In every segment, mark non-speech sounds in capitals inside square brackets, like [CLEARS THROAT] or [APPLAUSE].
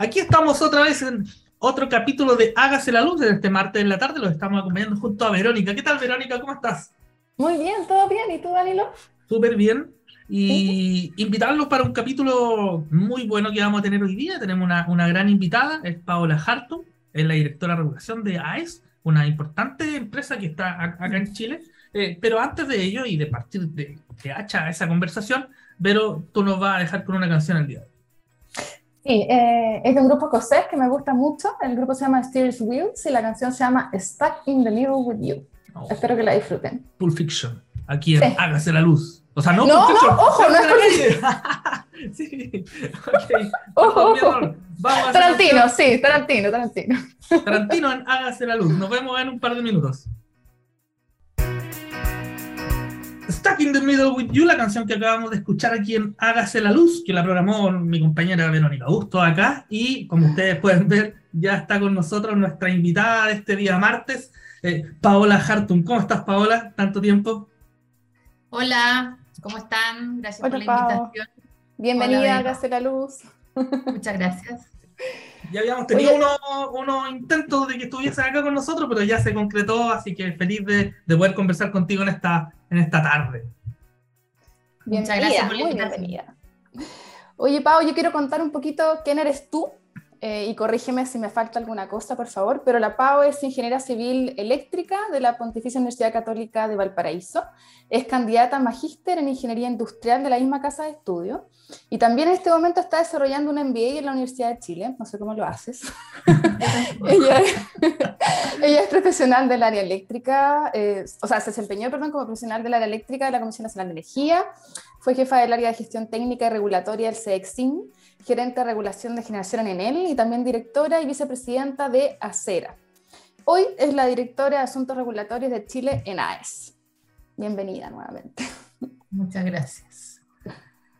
Aquí estamos otra vez en otro capítulo de Hágase la Luz de este martes en la tarde. Los estamos acompañando junto a Verónica. ¿Qué tal, Verónica? ¿Cómo estás? Muy bien, todo bien. ¿Y tú, Danilo? Súper bien. Y invitarlos para un capítulo muy bueno que vamos a tener hoy día. Tenemos una, una gran invitada, es Paola Hartung, es la directora de regulación de AES, una importante empresa que está acá en Chile. Eh, pero antes de ello y de partir de que hacha esa conversación, Vero, tú nos vas a dejar con una canción al día de hoy. Sí, eh, es de un grupo escocés que me gusta mucho. El grupo se llama Steers Wheels y la canción se llama Stuck in the Middle with You. Oh. Espero que la disfruten. Pulp Fiction. Aquí en Hágase la Luz. O sea, no, no, Pulp Fiction. No, ojo, no es [LAUGHS] Sí, ok. Ojo, Vamos a Tarantino, sí, Tarantino, Tarantino. Tarantino en Hágase la Luz. Nos vemos en un par de minutos. Stuck in the Middle with You, la canción que acabamos de escuchar aquí en Hágase la Luz, que la programó mi compañera Verónica Augusto acá. Y como ustedes pueden ver, ya está con nosotros nuestra invitada de este día martes, eh, Paola Hartung. ¿Cómo estás, Paola? ¿Tanto tiempo? Hola, ¿cómo están? Gracias por la invitación. Bienvenida a Hágase la Luz. Muchas gracias. Ya habíamos tenido unos intentos de que estuvieses acá con nosotros, pero ya se concretó, así que feliz de, de poder conversar contigo en esta, en esta tarde. Muchas gracias por la bienvenida. Oye, Pau, yo quiero contar un poquito quién eres tú eh, y corrígeme si me falta alguna cosa, por favor, pero la Pau es ingeniera civil eléctrica de la Pontificia Universidad Católica de Valparaíso, es candidata a magíster en ingeniería industrial de la misma casa de estudio. Y también en este momento está desarrollando un MBA en la Universidad de Chile, no sé cómo lo haces. [LAUGHS] [LAUGHS] [LAUGHS] ella, es profesional del área eléctrica, eh, o sea, se desempeñó, perdón, como profesional del área eléctrica de la Comisión Nacional de Energía, fue jefa del área de gestión técnica y regulatoria del CEXIN, gerente de regulación de generación en Enel y también directora y vicepresidenta de ACERA. Hoy es la directora de Asuntos Regulatorios de Chile en AES. Bienvenida nuevamente. Muchas gracias.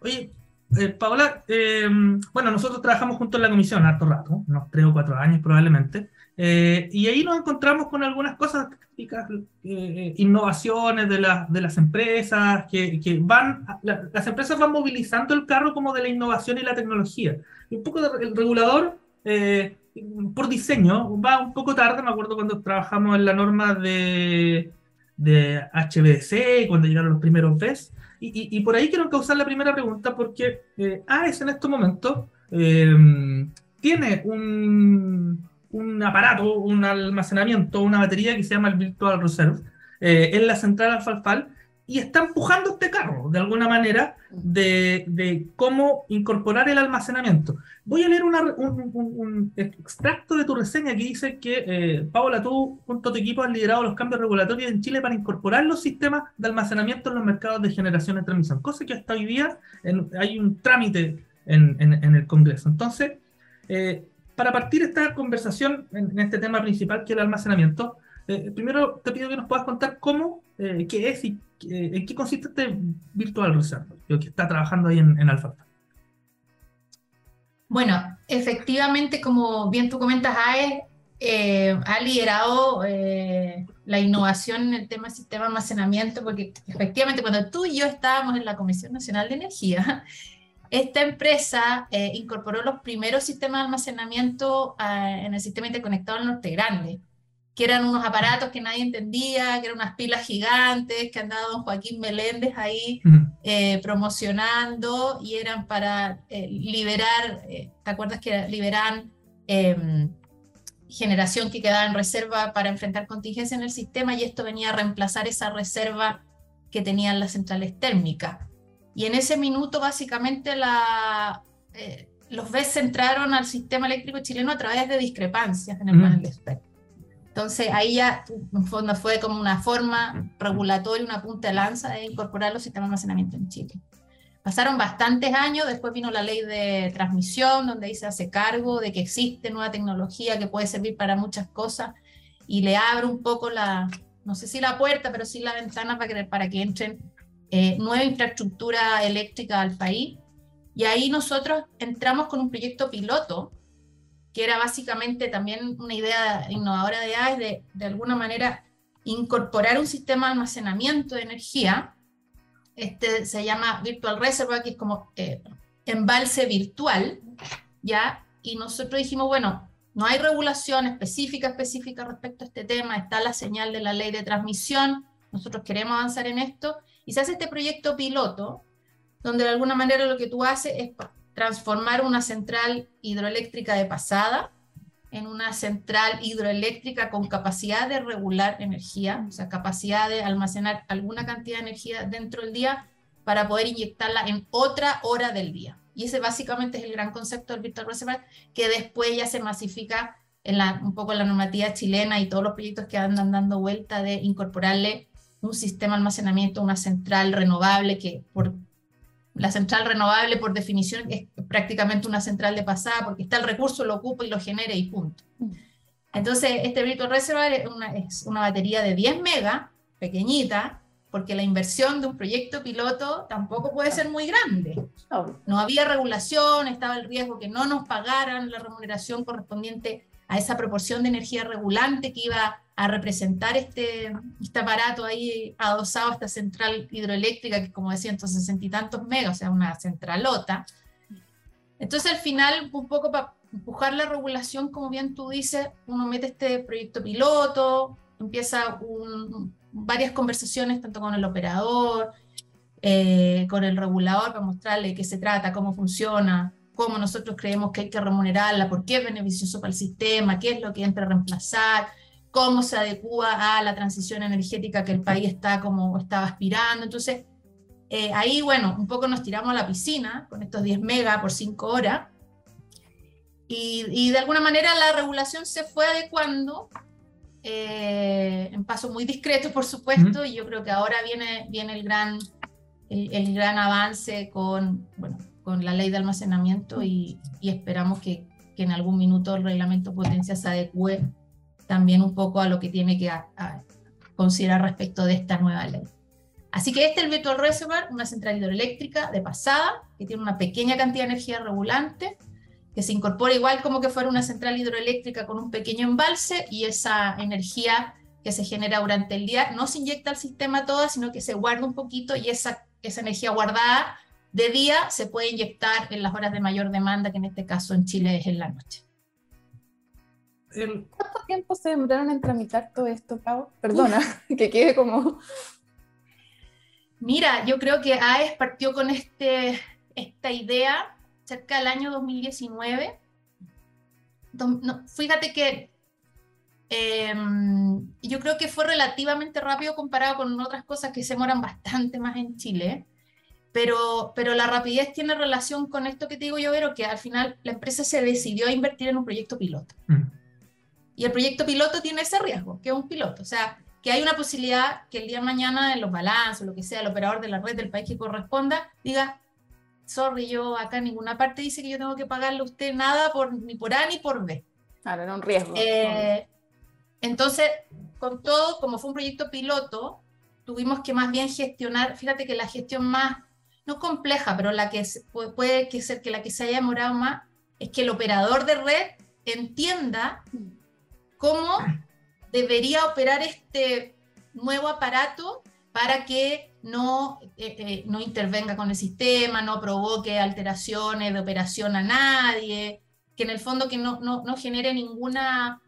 Oye, eh, Paola, eh, bueno, nosotros trabajamos juntos en la comisión harto rato, unos tres o cuatro años probablemente, eh, y ahí nos encontramos con algunas cosas típicas, innovaciones de, de, las empresas, que, que van, las empresas van movilizando el carro como de la innovación y la tecnología. Y un poco el regulador, por diseño, va un poco tarde, me acuerdo cuando trabajamos en la norma de, de HBC, cuando llegaron los primeros BES, y, por ahí quiero causar la primera pregunta porque eh, AES en estos momentos em, tiene un, un, aparato, un almacenamiento, una batería que se llama el Virtual Reserve eh, en la central Alfalfal y está empujando este carro de alguna manera de, de cómo incorporar el almacenamiento. Voy a leer un, extracto de tu reseña que dice que, eh, Paola, tú junto a tu equipo has liderado los cambios regulatorios en Chile para incorporar los sistemas de almacenamiento en los mercados de generación y transmisión, cosa que hasta hoy día hay un trámite en, en, el Congreso. Entonces, eh, para partir esta conversación en, este tema principal que es el almacenamiento, eh, primero te pido que nos puedas contar cómo, eh, qué es y en qué consiste este Virtual Reserve, que está trabajando ahí en, en Alpha. Bueno, efectivamente, como bien tú comentas, AE eh, ha liderado eh, la innovación en el tema del sistema de almacenamiento, porque efectivamente cuando tú y yo estábamos en la Comisión Nacional de Energía, esta empresa eh, incorporó los primeros sistemas de almacenamiento ah, en el sistema interconectado del Norte Grande que eran unos aparatos que nadie entendía, que eran unas pilas gigantes, que andaba don Joaquín Meléndez ahí eh, promocionando y eran para eh, liberar, eh, ¿te acuerdas que liberan em, generación que quedaba en reserva para enfrentar contingencia en el sistema y esto venía a reemplazar esa reserva que tenían las centrales térmicas? Y en ese minuto básicamente la, los BES entraron al sistema eléctrico chileno a través de discrepancias en el panel de expertos. Entonces ahí ya en fondo fue como una forma regulatoria, una punta de lanza de incorporar los sistemas de almacenamiento en Chile. Pasaron bastantes años, después vino la ley de transmisión, donde ahí se hace cargo de que existe nueva tecnología que puede servir para muchas cosas y le abre un poco la, no sé si la puerta, pero sí la ventana para que, para que entren eh, nueva infraestructura eléctrica al país. Y ahí nosotros entramos con un proyecto piloto que era básicamente también una idea innovadora de AES de, de alguna manera incorporar un sistema de almacenamiento de energía. Este se ama Virtual Reservoir, que es como eh, embalse virtual, ¿ya? y nosotros dijimos, bueno, no hay regulación específica, específica respecto a este tema, está la señal de la ley de transmisión, nosotros queremos avanzar en esto, y se hace este proyecto piloto, donde de alguna manera lo que tú haces es transformar una central hidroeléctrica de pasada en una central hidroeléctrica con capacidad de regular energía, o sea, capacidad de almacenar alguna cantidad de energía dentro del día para poder inyectarla en otra hora del día. Y ese básicamente es el gran concepto del Virtual Reservoir, que después ya se masifica en la, un poco en la normativa chilena y todos los proyectos que andan dando vuelta de incorporarle un sistema de almacenamiento, una central renovable que por la central renovable, por definición, es prácticamente una central de pasada, porque está el recurso, lo ocupa y lo genera y punto. Mm. Entonces, este Virtual Reservoir es una, es una batería de 10 megas, pequeñita, porque la inversión de un proyecto piloto tampoco puede ser muy grande. No había regulación, estaba el riesgo que no nos pagaran la remuneración correspondiente a esa proporción de energía regulante que iba a representar este, este aparato ahí adosado a esta central hidroeléctrica, que como decía, entonces sesenta y tantos megas, o sea, una centralota. Entonces al final, un poco para empujar la regulación, como bien tú dices, uno mete este proyecto piloto, empieza varias conversaciones tanto con el operador, eh, con el regulador para mostrarle qué se trata, cómo funciona, cómo nosotros creemos que hay que remunerarla, por qué es beneficioso para el sistema, qué es lo que entra a reemplazar, cómo se adecua a la transición energética que el país está como estaba aspirando. Entonces, eh, ahí, bueno, un poco nos tiramos a la piscina con estos 10 megas por 5 horas. Y, de alguna manera la regulación se fue adecuando eh, en paso muy discreto, por supuesto, y yo creo que ahora viene, viene el, gran, el, gran avance con, bueno, con la ley de almacenamiento y, esperamos que, que, en algún minuto el reglamento potencia se adecue también un poco a lo que tiene que considerar respecto de esta nueva ley. Así que este es el Virtual Reservoir, una central hidroeléctrica de pasada, que tiene una pequeña cantidad de energía regulante, que se incorpora igual como que fuera una central hidroeléctrica con un pequeño embalse y esa energía que se genera durante el día no se inyecta al sistema toda, sino que se guarda un poquito y esa, energía guardada de día se puede inyectar en las horas de mayor demanda, que en este caso en Chile es en la noche. ¿Cuánto tiempo se demoraron en tramitar todo esto, Pau? Perdona, [LAUGHS] que quede como... Mira, yo creo que AES partió con este, esta idea cerca del año 2019. fíjate que em, yo creo que fue relativamente rápido comparado con otras cosas que se demoran bastante más en Chile. Pero, pero la rapidez tiene relación con esto que te digo yo, Vero, que al final la empresa se decidió a invertir en un proyecto piloto. Mm. Y el proyecto piloto tiene ese riesgo, que es un piloto. O sea, que hay una posibilidad que el día de mañana en los balances, lo que sea, el operador de la red del país que corresponda, diga, sorry, yo acá en ninguna parte dice que yo tengo que pagarle a usted nada por, ni por A ni por B. Claro, era un riesgo. Eh, entonces, con todo, como fue un proyecto piloto, tuvimos que más bien gestionar, fíjate que la gestión más, no compleja, pero la que puede ser que la que se haya demorado más, es que el operador de red entienda mm cómo debería operar este nuevo aparato para que no, eh, eh, no intervenga con el sistema, no provoque alteraciones de operación a nadie, que en el fondo que no, no, no genere ninguna...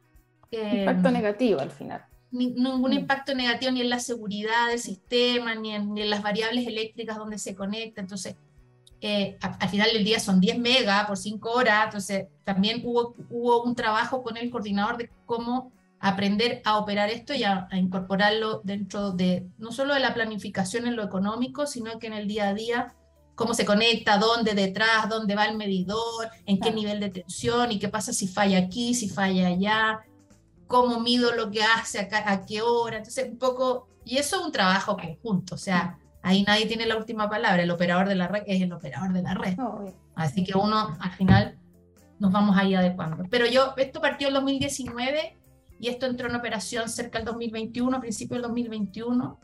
Eh, impacto negativo al final. ningún mm. impacto negativo ni en la seguridad del sistema, ni en, ni en las variables eléctricas donde se conecta. Entonces, eh, al final del día son 10 megas por 5 horas, entonces también hubo, hubo un trabajo con el coordinador de cómo aprender a operar esto y a, incorporarlo dentro de no solo de la planificación en lo económico, sino que en el día a día, cómo se conecta, dónde detrás, dónde va el medidor, en qué nivel de tensión y qué pasa si falla aquí, si falla allá, cómo mido lo que hace, a, a qué hora, entonces un poco, y eso es un trabajo conjunto, o sea, Ahí nadie tiene la última palabra, el operador de la red es el operador de la red. Así que uno al final nos vamos ahí adecuando. Pero yo, esto partió en 2019 y esto entró en operación cerca del 2021, a principios del 2021.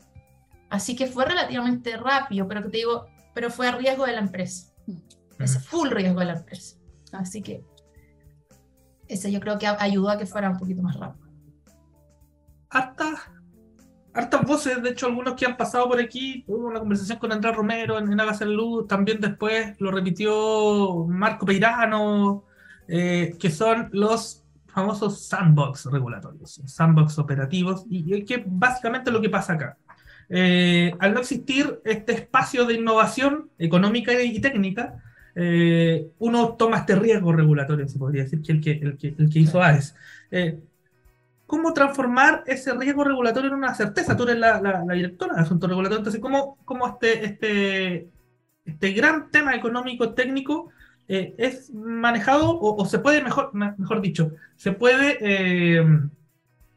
Así que fue relativamente rápido, pero que te digo, pero fue a riesgo de la empresa. Es full riesgo de la empresa. Así que ese yo creo que ayudó a que fuera un poquito más rápido. Hasta hartas voces, de hecho algunos que han pasado por aquí, hubo una conversación con Andrés Romero en, en Luz, también después lo repitió Marco Peirano, que son los famosos sandbox regulatorios, sandbox operativos, y, que básicamente lo que pasa acá. Eh, al no existir este espacio de innovación económica y técnica, eh, uno toma este riesgo regulatorio, se podría decir, que el que, el que, el que hizo AES. Eh, ¿Cómo transformar ese riesgo regulatorio en una certeza? Tú eres la, directora de asuntos regulatorios, entonces, ¿cómo, este, este, este gran tema económico técnico es manejado o, se puede, mejor, mejor dicho, se puede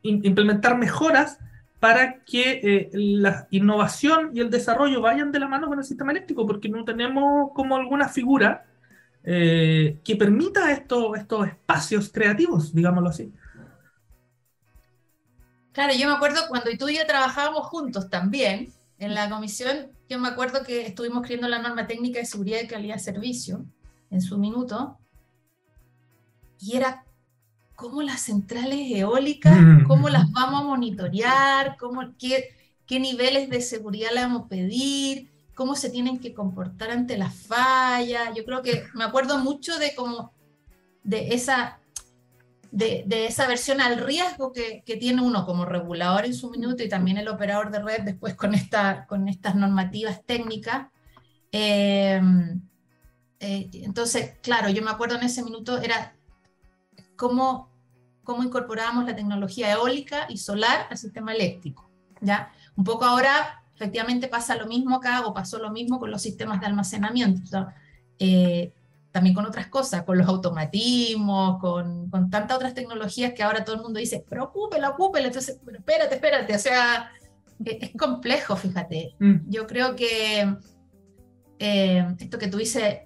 implementar mejoras para que eh, la innovación y el desarrollo vayan de la mano con el sistema eléctrico, porque no tenemos como alguna figura eh, que permita estos espacios creativos, digámoslo así. Claro, yo me acuerdo cuando tú y yo trabajábamos juntos también en la comisión, yo me acuerdo que estuvimos creando la norma técnica de seguridad y calidad de servicio en su minuto, y era cómo las centrales eólicas, mm. cómo las vamos a monitorear, cómo, qué, qué niveles de seguridad le vamos a pedir, cómo se tienen que comportar ante las fallas. Yo creo que me acuerdo mucho de cómo de esa de, esa versión al riesgo que, tiene uno como regulador en su minuto y también el operador de red después con, esta, con estas normativas técnicas. Eh, eh, entonces, claro, yo me acuerdo en ese minuto era cómo cómo incorporamos la tecnología eólica y solar al sistema eléctrico. ¿ya? Un poco ahora, efectivamente, pasa lo mismo acá o pasó lo mismo con los sistemas de almacenamiento. Eh, también con otras cosas, con los automatismos, con, con, tantas otras tecnologías que ahora todo el mundo dice, pero ocúpela, ocúpela, entonces, pero espérate, espérate, o sea, e, es complejo, fíjate. Mm. Yo creo que eh, esto que tú dices,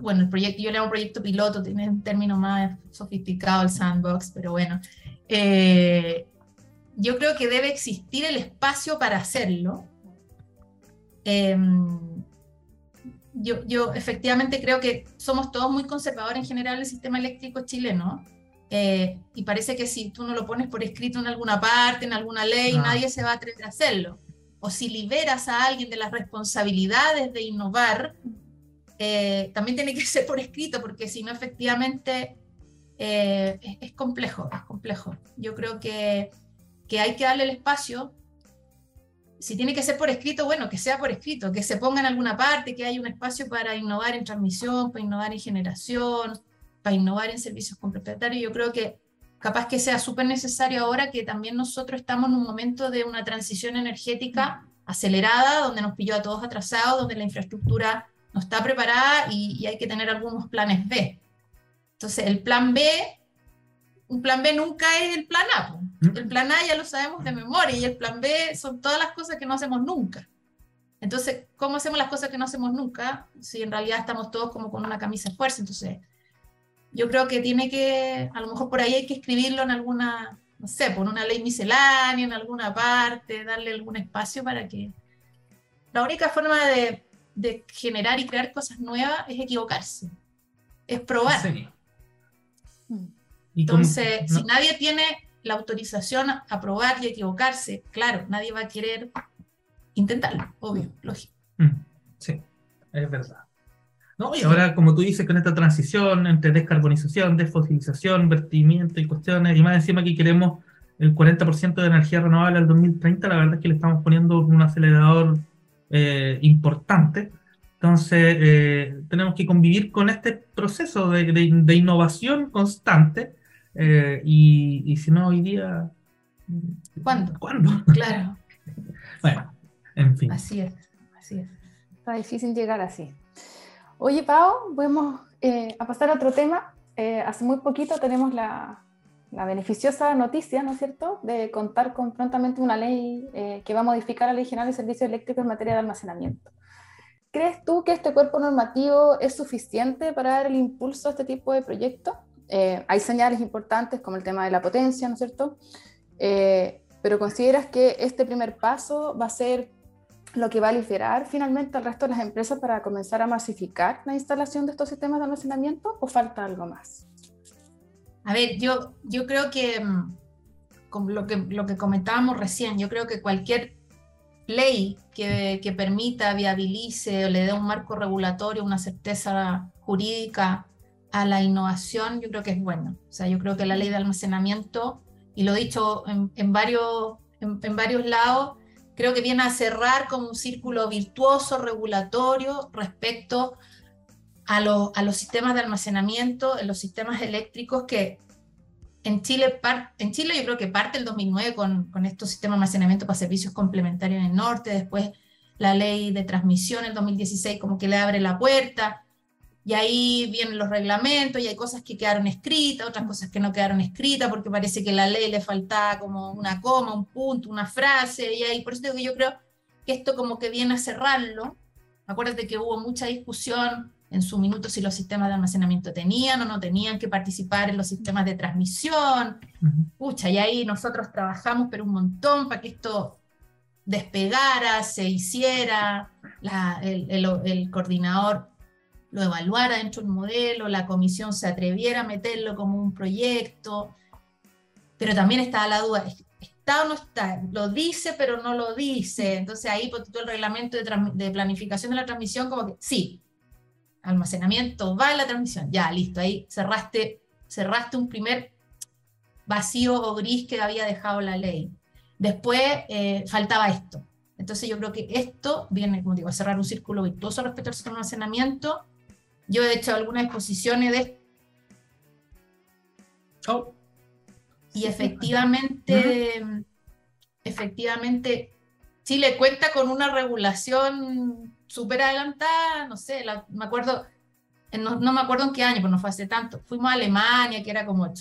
bueno, el proyecto, yo le llamo proyecto piloto, tiene un término más sofisticado el sandbox, pero bueno, eh, yo creo que debe existir el espacio para hacerlo. Em, yo, yo, efectivamente creo que somos todos muy conservadores en general en el sistema eléctrico chileno. Eh, y parece que si tú no lo pones por escrito en alguna parte, en alguna ley, ah. nadie se va a atrever a hacerlo. O si liberas a alguien de las responsabilidades de innovar, eh, también tiene que [LAUGHS] ser por escrito, porque si no, efectivamente, eh, es, complejo, es complejo. Yo creo que, que, hay que darle el espacio. Si tiene que ser por escrito, bueno, que sea por escrito, que se ponga en alguna parte, que haya un espacio para innovar en transmisión, para innovar en generación, para innovar en servicios complementarios. Yo creo que capaz que sea súper necesario ahora que también nosotros estamos en un momento de una transición energética acelerada, donde nos pilló a todos atrasados, donde la infraestructura no está preparada y, hay que tener algunos planes B. Entonces, el plan B, un plan B nunca es el plan A. El plan A ya lo sabemos de memoria y el plan B son todas las cosas que no hacemos nunca. Entonces, ¿cómo hacemos las cosas que no hacemos nunca? Si en realidad estamos todos como con una camisa de fuerza. Entonces, yo creo que tiene que, a lo mejor por ahí hay que escribirlo en alguna, no sé, por una ley miscelánea, en alguna parte, darle algún espacio para que... La única forma de de generar y crear cosas nuevas es equivocarse, es probar. Entonces, si nadie tiene la autorización a probar y equivocarse, claro, nadie va a querer intentarlo, obvio, lógico. Mm, sí, es verdad. ¿No? Y ahora, como tú dices, con esta transición entre descarbonización, desfosilización, vertimiento y cuestiones, y más encima que queremos el 40% de energía renovable al 2030, la verdad es que le estamos poniendo un acelerador eh, importante. Entonces, eh, tenemos que convivir con este proceso de, de, innovación constante. Eh, y, y, si no, hoy día. ¿Cuándo? ¿Cuándo? [LAUGHS] Claro. bueno, en fin. Así es, así es. Está difícil llegar así. Oye, Pau, vamos a pasar a otro tema. hace muy poquito tenemos la, la beneficiosa noticia, ¿no es cierto?, de contar con prontamente una ley eh, que va a modificar la Ley General de Servicios Eléctricos en materia de almacenamiento. ¿Crees tú que este cuerpo normativo es suficiente para dar el impulso a este tipo de proyectos? Eh, hay señales importantes como el tema de la potencia, ¿no es cierto? Eh, pero ¿consideras que este primer paso va a ser lo que va a liberar finalmente al resto de las empresas para comenzar a masificar la instalación de estos sistemas de almacenamiento o falta algo más? A ver, yo, yo creo que, mm, como lo que lo que comentábamos recién, yo creo que cualquier ley que, que, permita, viabilice o le dé un marco regulatorio, una certeza jurídica a la innovación, yo creo que es bueno. O sea, yo creo que la ley de almacenamiento, y lo he dicho en, varios, en, varios lados, creo que viene a cerrar como un círculo virtuoso, regulatorio, respecto a, a los sistemas de almacenamiento, en los sistemas eléctricos que en Chile, en Chile yo creo que parte el 2009 con, con estos sistemas de almacenamiento para servicios complementarios en el norte, después la ley de transmisión en 2016 como que le abre la puerta, y ahí vienen los reglamentos, y hay cosas que quedaron escritas, otras cosas que no quedaron escritas, porque parece que la ley le faltaba como una coma, un punto, una frase, y ahí por eso digo que yo creo que esto como que viene a cerrarlo. Acuérdate que hubo mucha discusión en su minuto si los sistemas de almacenamiento tenían o no tenían que participar en los sistemas de transmisión. Pucha, y ahí nosotros trabajamos pero un montón para que esto despegara, se hiciera, el, el, el, coordinador lo evaluara dentro de un modelo, la comisión se atreviera a meterlo como un proyecto, pero también estaba la duda, ¿está o no está? Lo dice pero no lo dice, entonces ahí por todo el reglamento de, de planificación de la transmisión como que sí, almacenamiento va en la transmisión, ya, listo, ahí cerraste, cerraste un primer vacío o gris que había dejado la ley. Después eh, faltaba esto. Entonces yo creo que esto viene, como digo, a cerrar un círculo virtuoso respecto al almacenamiento. Yo he hecho algunas exposiciones de... Oh. Y efectivamente, efectivamente, Chile cuenta con una regulación súper adelantada, no sé, me acuerdo, no, me acuerdo en qué año, pero no fue hace tanto. Fuimos a Alemania, que era como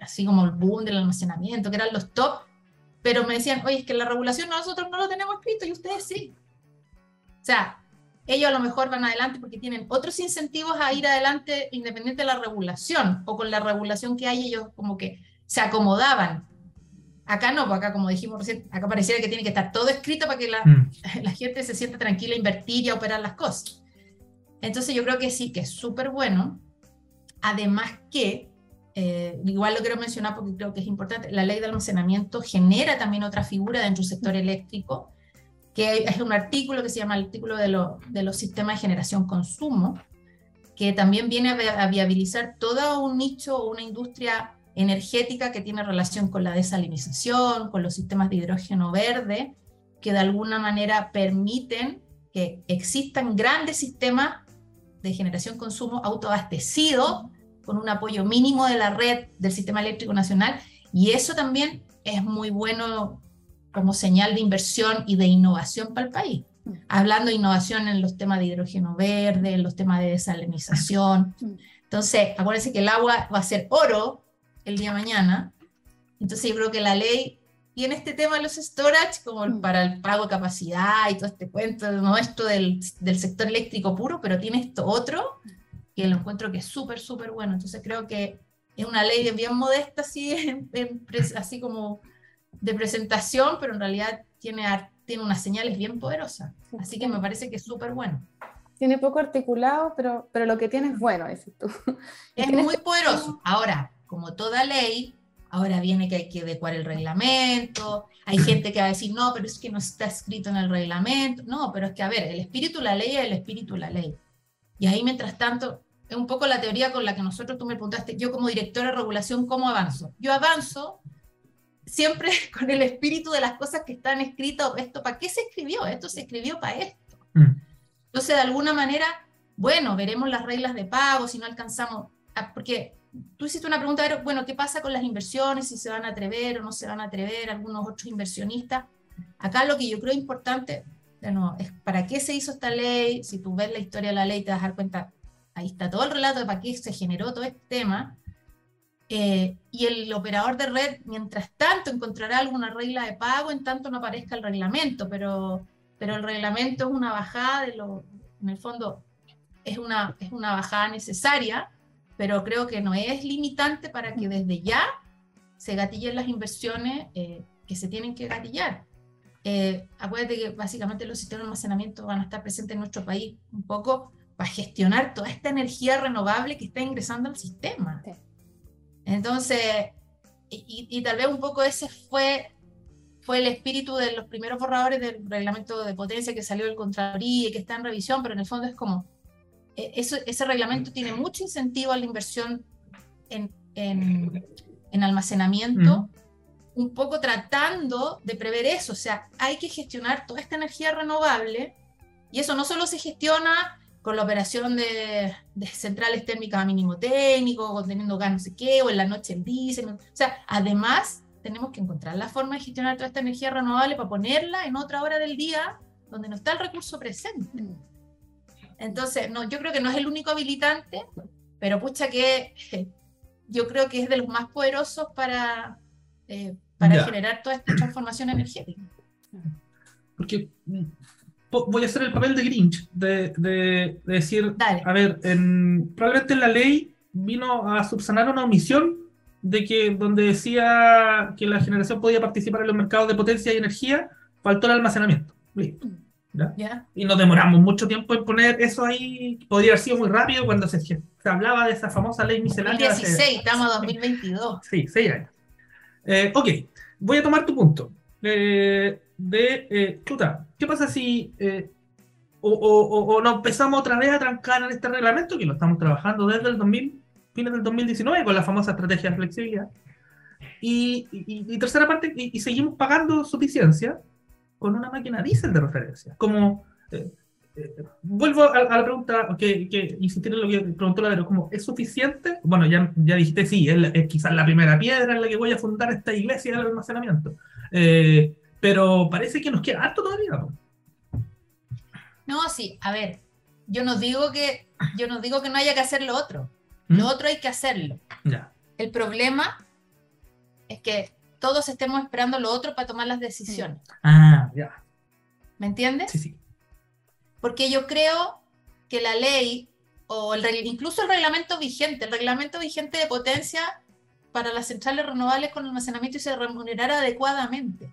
así como el boom del almacenamiento, que eran los top, pero me decían, oye, es que la regulación nosotros no lo tenemos escrito y ustedes sí. O sea, ellos a lo mejor van adelante porque tienen otros incentivos a ir adelante independiente de la regulación, o con la regulación que hay ellos como que se acomodaban. Acá no, pues acá como dijimos recién, acá pareciera que tiene que estar todo escrito para que la, mm. [LAUGHS] la gente se sienta tranquila a invertir y a operar las cosas. Entonces yo creo que sí, que es súper bueno. Además que, eh, igual lo quiero mencionar porque creo que es importante, la ley de almacenamiento genera también otra figura dentro del sector eléctrico, que es un artículo que se llama el artículo de, de los sistemas de generación-consumo, que también viene a, viabilizar todo un nicho o una industria energética que tiene relación con la desalinización, con los sistemas de hidrógeno verde, que de alguna manera permiten que existan grandes sistemas de generación-consumo autoabastecidos con un apoyo mínimo de la red del sistema eléctrico nacional. Y eso también es muy bueno como señal de inversión y de innovación para el país. Hablando de innovación en los temas de hidrógeno verde, en los temas de desalinización. Entonces, acuérdense que el agua va a ser oro el día mañana. Entonces yo creo que la ley tiene este tema de los storage como mm. para el pago de capacidad y todo este cuento, no esto del, del sector eléctrico puro, pero tiene esto otro que lo encuentro que es súper, súper bueno. Entonces creo que es una ley bien modesta, así, [LAUGHS] así como de presentación, pero en realidad tiene, tiene unas señales bien poderosas. Así que me parece que es súper bueno. Tiene poco articulado, pero, pero lo que tiene es bueno, dices tú. [LAUGHS] Es muy poderoso. Ahora, como toda ley, ahora viene que hay que adecuar el reglamento, hay gente que va a decir, no, pero es que no está escrito en el reglamento, no, pero es que, a ver, el espíritu de la ley es el espíritu de la ley. Y ahí, mientras tanto, es un poco la teoría con la que nosotros tú me preguntaste, yo como directora de regulación, ¿cómo avanzo? Yo avanzo siempre [LAUGHS] con el espíritu de las cosas que están escritas, esto, ¿para qué se escribió? Esto se escribió para esto. Mm. Entonces, de alguna manera, bueno, veremos las reglas de pago, si no alcanzamos, porque tú hiciste una pregunta, bueno, ¿qué pasa con las inversiones? Si se van a atrever o no se van a atrever algunos otros inversionistas. Acá lo que yo creo importante, bueno, es para qué se hizo esta ley. Si tú ves la historia de la ley, te vas a dar cuenta, ahí está todo el relato de para qué se generó todo este tema. Eh, y el operador de red, mientras tanto, encontrará alguna regla de pago en tanto no aparezca el reglamento, pero, pero el reglamento es una bajada de lo, en el fondo, es una, es una bajada necesaria pero creo que no es limitante para que desde ya se gatillen las inversiones eh, que se tienen que gatillar. Eh, acuérdate que básicamente los sistemas de almacenamiento van a estar presentes en nuestro país un poco para gestionar toda esta energía renovable que está ingresando al sistema. Entonces, y, tal vez un poco ese fue, fue el espíritu de los primeros borradores del reglamento de potencia que salió del Contraloría y que está en revisión, pero en el fondo es como, e, eso, ese reglamento tiene mucho incentivo a la inversión en, en, en almacenamiento, un poco tratando de prever eso. O sea, hay que gestionar toda esta energía renovable y eso no solo se gestiona con la operación de, de centrales térmicas a mínimo técnico, conteniendo gas no sé qué, o en la noche el diésel. O sea, además tenemos que encontrar la forma de gestionar toda esta energía renovable para ponerla en otra hora del día donde no está el recurso presente. Entonces, no, yo creo que no es el único habilitante, pero pucha que yo creo que es de los más poderosos para, eh, para generar toda esta transformación energética. Porque mm, voy a hacer el papel de Grinch, de, de, decir, a ver, en, probablemente la ley vino a subsanar una omisión de que donde decía que la generación podía participar en los mercados de potencia y energía, faltó el almacenamiento. Listo. Y nos demoramos mucho tiempo en poner eso ahí. Podría haber sido muy rápido cuando se, se hablaba de esa famosa ley miscelánea. 2016, estamos en 2022. Sí, seis años. Eh, ok, voy a tomar tu punto. Eh, de, eh, chuta, ¿qué pasa si eh, o, o, o, nos empezamos otra vez a trancar en este reglamento que lo estamos trabajando desde el 2000, fines del 2019 con la famosa estrategia de flexibilidad? Y, y, tercera parte, y, seguimos pagando suficiencia con una máquina diésel de referencia. Como, eh, eh, vuelvo a, la pregunta que, que insistir en lo que preguntó la como, ¿es suficiente? Bueno, ya, ya dijiste sí, es, quizás la primera piedra en la que voy a fundar esta iglesia del almacenamiento. Eh, pero parece que nos queda harto todavía. No, sí, a ver, yo no digo que, yo no digo que no haya que hacer lo otro. ¿Mm? Lo otro hay que hacerlo. Ya. El problema es que todos estemos esperando lo otro para tomar las decisiones. Ah, ya. ¿Me entiendes? Sí, sí. Porque yo creo que la ley, o el, incluso el reglamento vigente, el reglamento vigente de potencia para las centrales renovables con almacenamiento y se remunerara adecuadamente.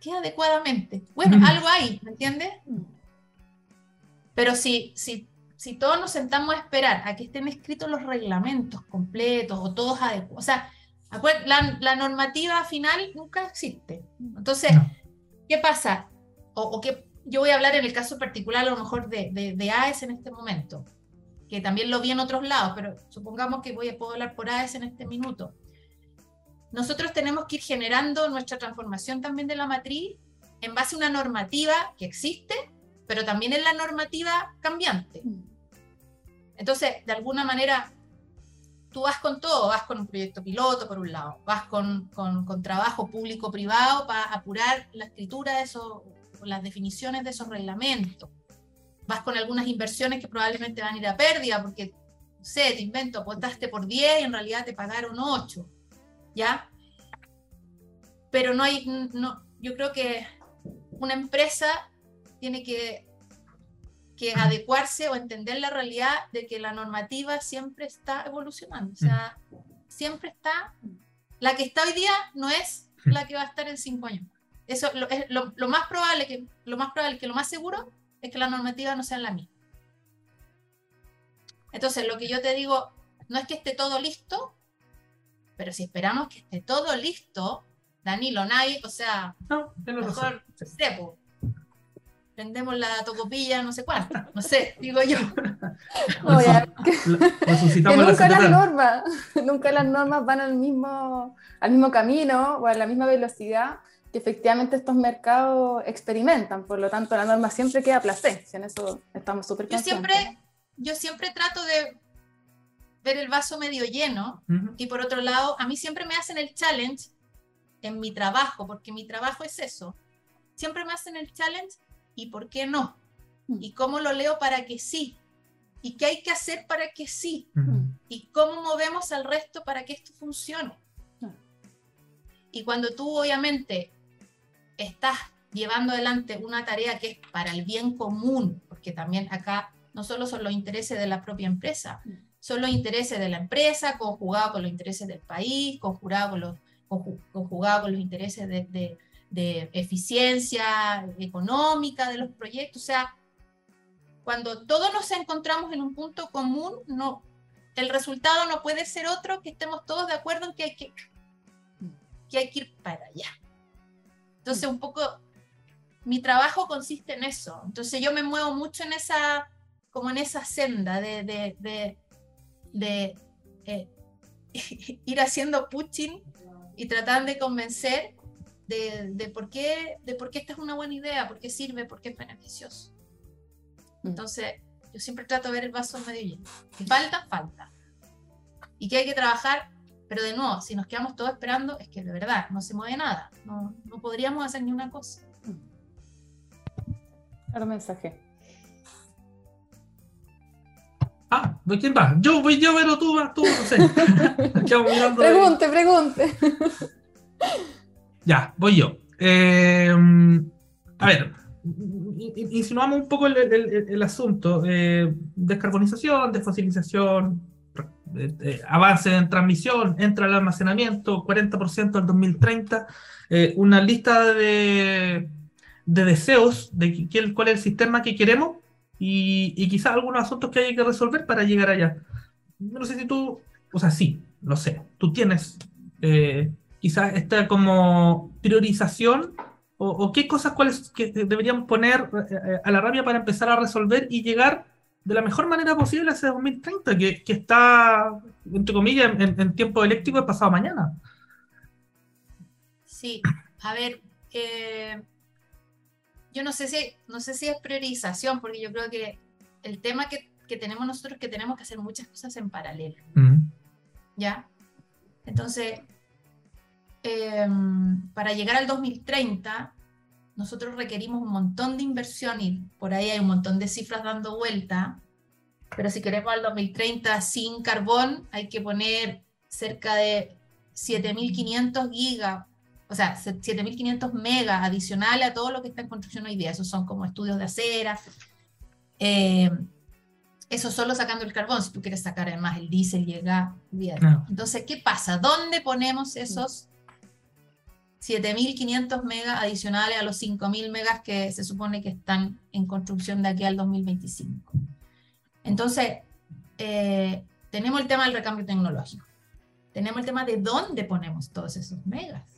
¿Qué adecuadamente? Bueno, algo hay, ¿me entiendes? Pero si, si, si todos nos sentamos a esperar a que estén escritos los reglamentos completos o todos adecuados, o sea, la, normativa final nunca existe. Entonces, ¿qué pasa? O, que yo voy a hablar en el caso particular a lo mejor de, de, AES en este momento, que también lo vi en otros lados, pero supongamos que voy a poder hablar por AES en este minuto. Nosotros tenemos que ir generando nuestra transformación también de la matriz en base a una normativa que existe, pero también en la normativa cambiante. Mm. Entonces, de alguna manera, tú vas con todo, vas con un proyecto piloto por un lado, vas con, con, trabajo público-privado para apurar la escritura de esos, las definiciones de esos reglamentos, vas con algunas inversiones que probablemente van a ir a pérdida porque, no sé, te invento, apostaste por 10 y en realidad te pagaron 8, ¿ya? Pero no hay, no, yo creo que una empresa tiene que que adecuarse o entender la realidad de que la normativa siempre está evolucionando. O sea, siempre está. La que está hoy día no es la que va a estar en cinco años. Eso es lo, más probable que lo más probable que lo más seguro es que la normativa no sea la misma. Entonces, lo que yo te digo no es que esté todo listo, pero si esperamos que esté todo listo, Danilo, nadie, o sea, no, mejor, prendemos la tocopilla, no sé cuánto, no sé, [LAUGHS] digo yo. nunca las normas, [LAUGHS] nunca las normas van al mismo, al mismo camino o a la misma velocidad que efectivamente estos mercados experimentan, por lo tanto la norma siempre queda placé, en eso estamos súper yo siempre Yo siempre trato de ver el vaso medio lleno y por otro lado, a mí siempre me hacen el challenge en mi trabajo, porque mi trabajo es eso, siempre me hacen el challenge y por qué no. Mm. Y cómo lo leo para que sí. Y qué hay que hacer para que sí. Y cómo movemos al resto para que esto funcione. Y cuando tú obviamente estás llevando adelante una tarea que es para el bien común, porque también acá no solo son los intereses de la propia empresa, mm. Son los intereses de la empresa conjugado con los intereses del país, conjugado con los, conjugado con los intereses de, de eficiencia económica de los proyectos. O sea, cuando todos nos encontramos en un punto común, no, el resultado no puede ser otro que estemos todos de acuerdo en que hay que, que, hay que ir para allá. Entonces, un poco, mi trabajo consiste en eso. Entonces, yo me muevo mucho en esa, como en esa senda de, de, de, eh, [LAUGHS] ir haciendo pushing y tratar de convencer de, de, por qué, de por qué esta es una buena idea, por qué sirve, por qué es beneficioso. Mm. Entonces, yo siempre trato de ver el vaso medio lleno. Que falta, falta. Y que hay que trabajar, pero de nuevo, si nos quedamos todos esperando, es que de verdad no se mueve nada. No, no podríamos hacer ni una cosa. Claro mensaje. ¿Quién va? Yo voy yo, pero tú vas, tú, no sé. [LAUGHS] pregunte, pregunte. Ya, voy yo. Eh, a ver, insinuamos un poco el, asunto. Eh, descarbonización, desfosilización, eh, avance en transmisión, entra el almacenamiento, 40% al 2030. una lista de, deseos de cuál es el sistema que queremos y, y quizás algunos asuntos que hay que resolver para llegar allá. No sé si tú, o sea, sí, lo sé. Tú tienes quizás esta como priorización o, qué cosas cuáles que deberíamos poner eh, eh, a la rabia para empezar a resolver y llegar de la mejor manera posible a ese 2030 que, que está, entre comillas, en, tiempo eléctrico de pasado mañana. Sí, a ver, eh, yo no sé, si, no sé si es priorización, porque yo creo que el tema que, que tenemos nosotros es que tenemos que hacer muchas cosas en paralelo. ¿Ya? Entonces, Em, para llegar al 2030, nosotros requerimos un montón de inversión y por ahí hay un montón de cifras dando vuelta, pero si queremos al 2030 sin carbón, hay que poner cerca de 7.500 gigas, o sea, 7.500 megas adicionales a todo lo que está en construcción hoy día. Esos son como estudios de acera. Eh, eso solo sacando el carbón, si tú quieres sacar además el diésel, llega bien. Entonces, ¿qué pasa? ¿Dónde ponemos esos 7.500 megas adicionales a los 5.000 megas que se supone que están en construcción de aquí al 2025. Entonces, eh, tenemos el tema del recambio tecnológico. Tenemos el tema de dónde ponemos todos esos megas.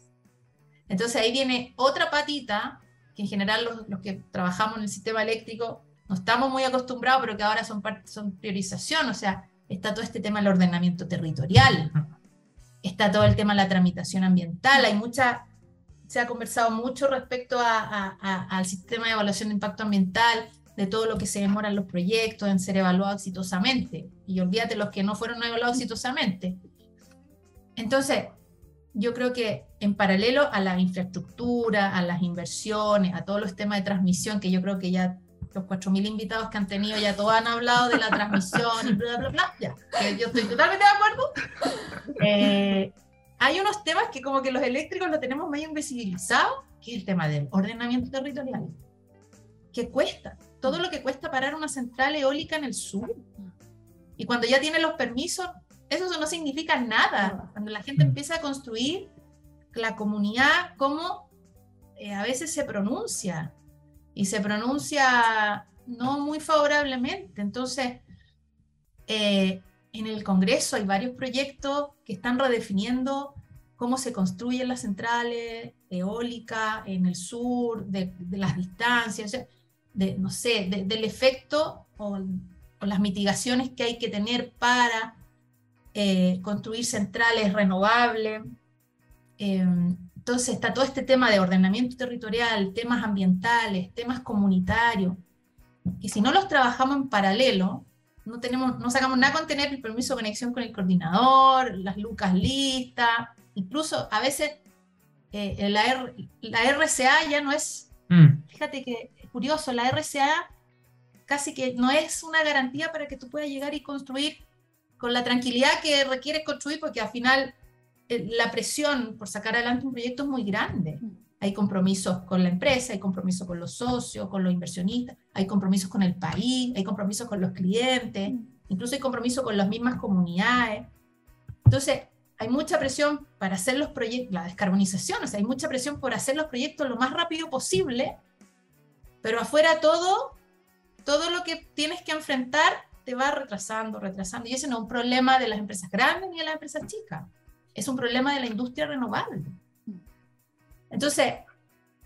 Entonces ahí viene otra patita que en general los, que trabajamos en el sistema eléctrico no estamos muy acostumbrados, pero que ahora son, son priorización. O sea, está todo este tema del ordenamiento territorial, está todo el tema de la tramitación ambiental. Hay mucha se ha conversado mucho respecto al sistema de evaluación de impacto ambiental, de todo lo que se demora en los proyectos, en ser evaluados exitosamente. Y olvídate los que no fueron evaluados exitosamente. Entonces, yo creo que en paralelo a la infraestructura, a las inversiones, a todos los temas de transmisión, que yo creo que ya los 4.000 invitados que han tenido ya todos han hablado de la transmisión y bla, bla, bla, ya, que yo estoy totalmente de acuerdo. Eh, hay unos temas que como que los eléctricos lo tenemos medio invisibilizado, que es el tema del ordenamiento territorial, que cuesta, todo lo que cuesta parar una central eólica en el sur. Y cuando ya tiene los permisos, eso no significa nada. Cuando la gente empieza a construir, la comunidad, como eh, a veces se pronuncia, y se pronuncia no muy favorablemente. Entonces, eh, en el Congreso hay varios proyectos que están redefiniendo cómo se construyen las centrales eólicas en el sur, de, las distancias, de, no sé, del efecto o, las mitigaciones que hay que tener para eh, construir centrales renovables. Em, entonces está todo este tema de ordenamiento territorial, temas ambientales, temas comunitarios, y si no los trabajamos en paralelo, no, tenemos, no sacamos nada con tener el permiso de conexión con el coordinador, las lucas listas, incluso a veces eh, la, la, RCA ya no es, mm. fíjate que es curioso, la RCA casi que no es una garantía para que tú puedas llegar y construir con la tranquilidad que requiere construir, porque al final la presión por sacar adelante un proyecto es muy grande. Mm. Hay compromisos con la empresa, hay compromisos con los socios, con los inversionistas, hay compromisos con el país, hay compromisos con los clientes, incluso hay compromisos con las mismas comunidades. Entonces, hay mucha presión para hacer los proyectos, la descarbonización, o sea, hay mucha presión por hacer los proyectos lo más rápido posible, pero afuera todo, todo lo que tienes que enfrentar te va retrasando, retrasando. Y ese no es un problema de las empresas grandes ni de las empresas chicas, es un problema de la industria renovable. Entonces,